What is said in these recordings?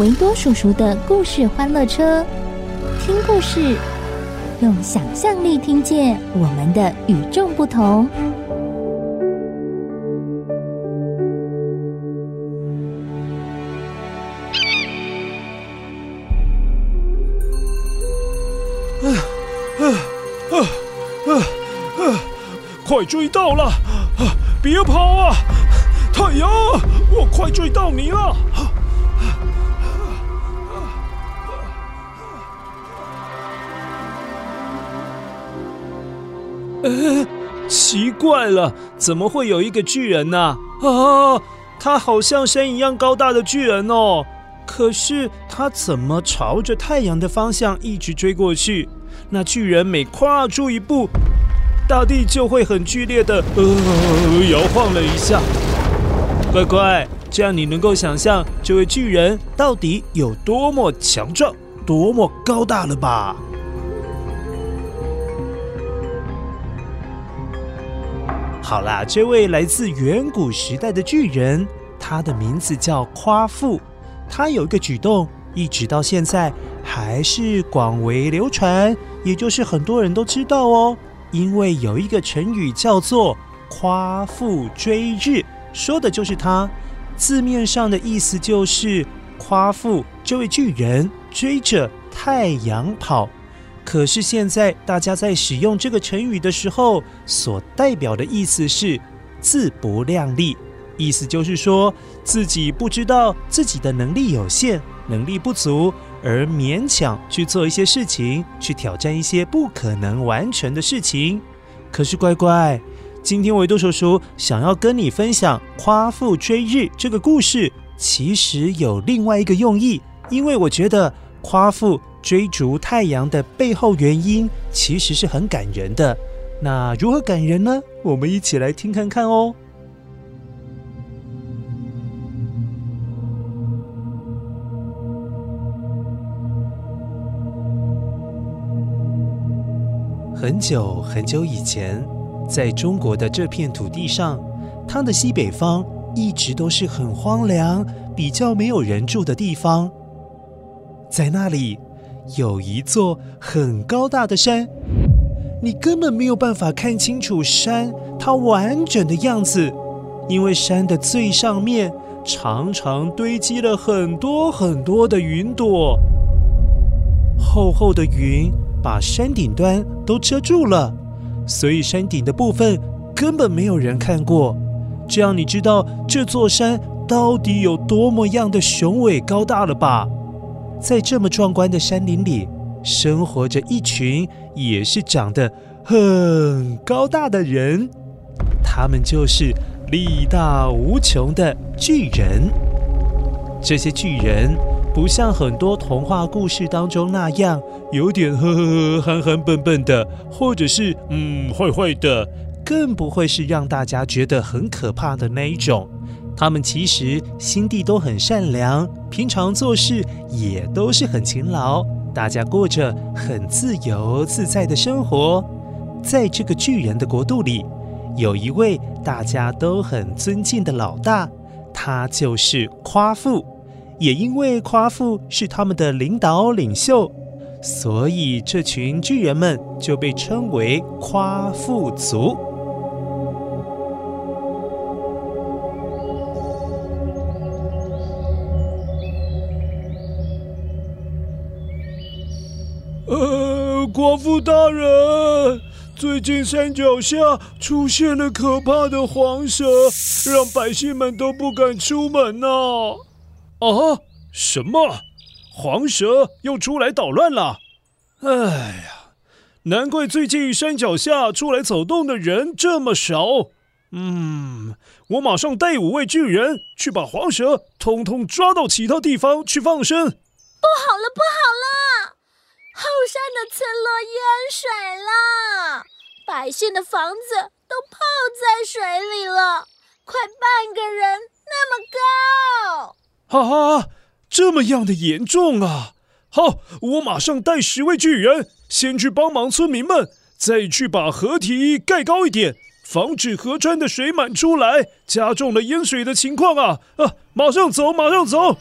维多叔叔的故事欢乐车，听故事，用想象力听见我们的与众不同。啊啊啊啊啊！快追到了！别跑啊！太阳，我快追到你了！呃，奇怪了，怎么会有一个巨人呢？啊，他好像山一样高大的巨人哦。可是他怎么朝着太阳的方向一直追过去？那巨人每跨出一步，大地就会很剧烈的呃摇晃了一下。乖乖，这样你能够想象这位巨人到底有多么强壮、多么高大了吧？好啦，这位来自远古时代的巨人，他的名字叫夸父。他有一个举动，一直到现在还是广为流传，也就是很多人都知道哦。因为有一个成语叫做“夸父追日”，说的就是他。字面上的意思就是夸父这位巨人追着太阳跑。可是现在大家在使用这个成语的时候，所代表的意思是自不量力，意思就是说自己不知道自己的能力有限，能力不足。而勉强去做一些事情，去挑战一些不可能完成的事情。可是乖乖，今天维多叔叔想要跟你分享“夸父追日”这个故事，其实有另外一个用意。因为我觉得夸父追逐太阳的背后原因，其实是很感人的。那如何感人呢？我们一起来听看看哦。很久很久以前，在中国的这片土地上，它的西北方一直都是很荒凉、比较没有人住的地方。在那里有一座很高大的山，你根本没有办法看清楚山它完整的样子，因为山的最上面常常堆积了很多很多的云朵，厚厚的云。把山顶端都遮住了，所以山顶的部分根本没有人看过。这样你知道这座山到底有多么样的雄伟高大了吧？在这么壮观的山林里，生活着一群也是长得很高大的人，他们就是力大无穷的巨人。这些巨人。不像很多童话故事当中那样，有点呵呵呵、憨憨笨笨的，或者是嗯坏坏的，更不会是让大家觉得很可怕的那一种。他们其实心地都很善良，平常做事也都是很勤劳，大家过着很自由自在的生活。在这个巨人的国度里，有一位大家都很尊敬的老大，他就是夸父。也因为夸父是他们的领导领袖，所以这群巨人们就被称为夸父族。国，父大人，最近山脚下出现了可怕的黄蛇，让百姓们都不敢出门呐。啊？什么？黄蛇又出来捣乱了？哎呀，难怪最近山脚下出来走动的人这么少。嗯，我马上带五位巨人去把黄蛇通通抓到其他地方去放生。不好了，不好了！后山的村落淹水了，百姓的房子都泡在水里了，快半个人那么高。哈哈，这么样的严重啊！好，我马上带十位巨人先去帮忙村民们，再去把河堤盖高一点，防止河川的水满出来，加重了淹水的情况啊！啊，马上走，马上走！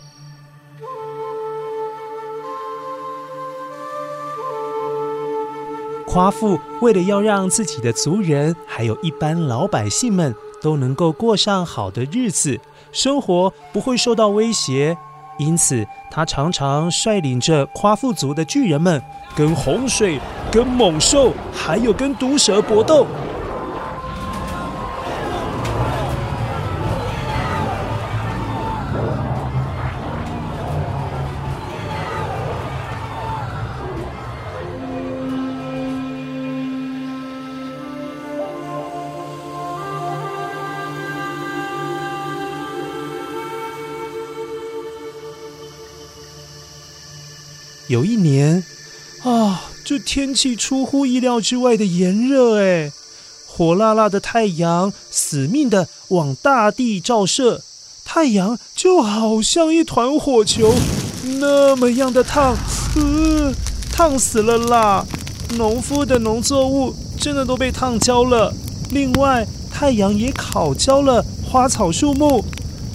夸父为了要让自己的族人还有一般老百姓们都能够过上好的日子，生活不会受到威胁。因此，他常常率领着夸父族的巨人们，跟洪水、跟猛兽，还有跟毒蛇搏斗。有一年，啊，这天气出乎意料之外的炎热，哎，火辣辣的太阳死命的往大地照射，太阳就好像一团火球，那么样的烫，呃，烫死了啦！农夫的农作物真的都被烫焦了。另外，太阳也烤焦了花草树木。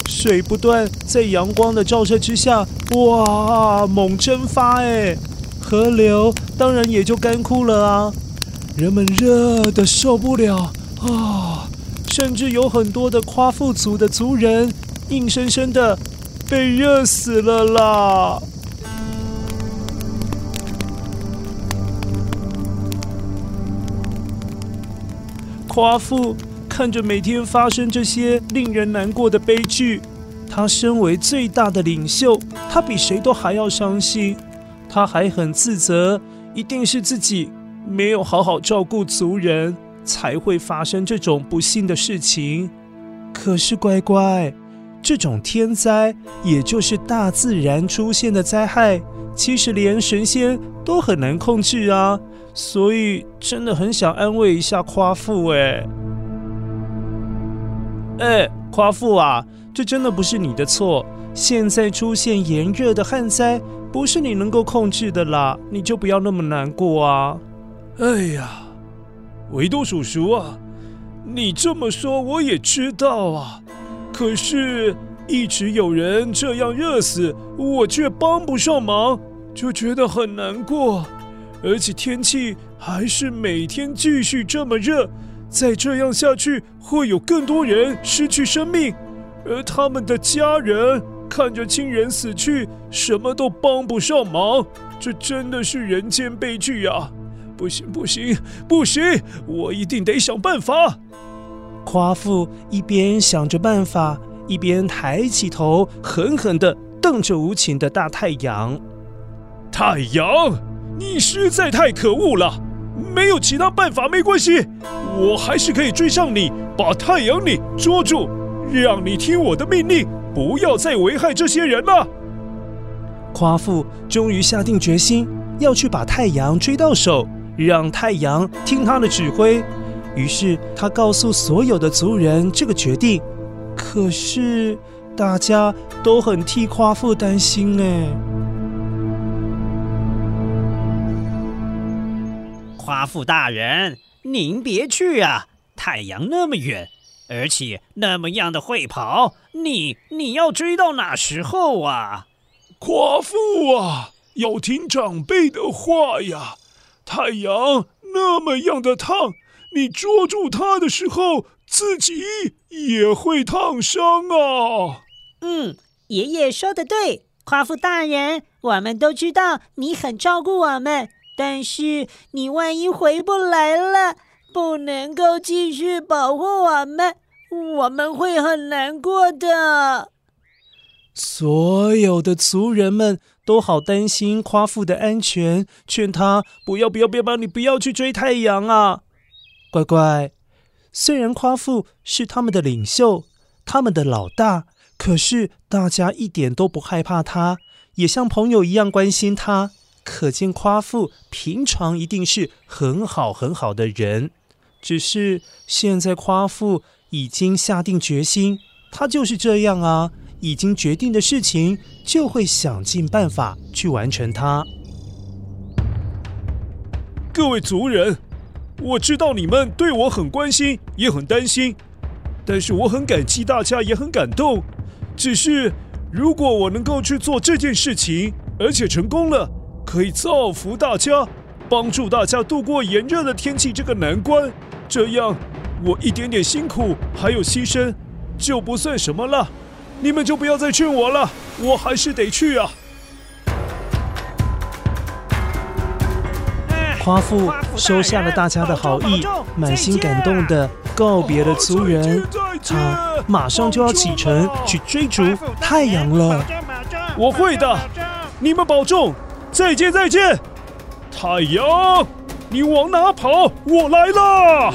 水不断在阳光的照射之下，哇，猛蒸发哎！河流当然也就干枯了啊！人们热得受不了啊、甚至有很多的夸父族的族人，硬生生的被热死了啦！夸父。看着每天发生这些令人难过的悲剧，他身为最大的领袖，他比谁都还要伤心。他还很自责，一定是自己没有好好照顾族人，才会发生这种不幸的事情。可是乖乖，这种天灾，也就是大自然出现的灾害，其实连神仙都很难控制啊。所以真的很想安慰一下夸父哎。哎，夸父啊，这真的不是你的错。现在出现炎热的旱灾，不是你能够控制的啦，你就不要那么难过啊。哎呀，维多叔叔啊，你这么说我也知道啊，可是，一直有人这样热死，我却帮不上忙，就觉得很难过。而且天气还是每天继续这么热。再这样下去，会有更多人失去生命，而他们的家人看着亲人死去，什么都帮不上忙，这真的是人间悲剧呀！不行，不行，不行，我一定得想办法。夸父一边想着办法，一边抬起头，狠狠地瞪着无情的大太阳。太阳，你实在太可恶了！没有其他办法，没关系，我还是可以追上你，把太阳你捉住，让你听我的命令，不要再危害这些人了。夸父终于下定决心要去把太阳追到手，让太阳听他的指挥。于是他告诉所有的族人这个决定，可是大家都很替夸父担心哎。夸父大人，您别去啊！太阳那么远，而且那么样的会跑，你你要追到哪时候啊？夸父啊，要听长辈的话呀！太阳那么样的烫，你捉住它的时候，自己也会烫伤啊！嗯，爷爷说的对，夸父大人，我们都知道你很照顾我们。但是你万一回不来了，不能够继续保护我们，我们会很难过的。所有的族人们都好担心夸父的安全，劝他不要不要不要，你不要去追太阳啊！乖乖，虽然夸父是他们的领袖，他们的老大，可是大家一点都不害怕他，也像朋友一样关心他。可见夸父平常一定是很好很好的人，只是现在夸父已经下定决心，他就是这样啊，已经决定的事情就会想尽办法去完成它。各位族人，我知道你们对我很关心，也很担心，但是我很感激大家，也很感动。只是如果我能够去做这件事情，而且成功了。可以造福大家，帮助大家度过炎热的天气这个难关。这样，我一点点辛苦还有牺牲就不算什么了。你们就不要再劝我了，我还是得去啊。夸父收下了大家的好意，满心感动的告别了族人。他马上就要启程去追逐太阳了。我会的，你们保重。再见，再见，太阳，你往哪跑？我来了。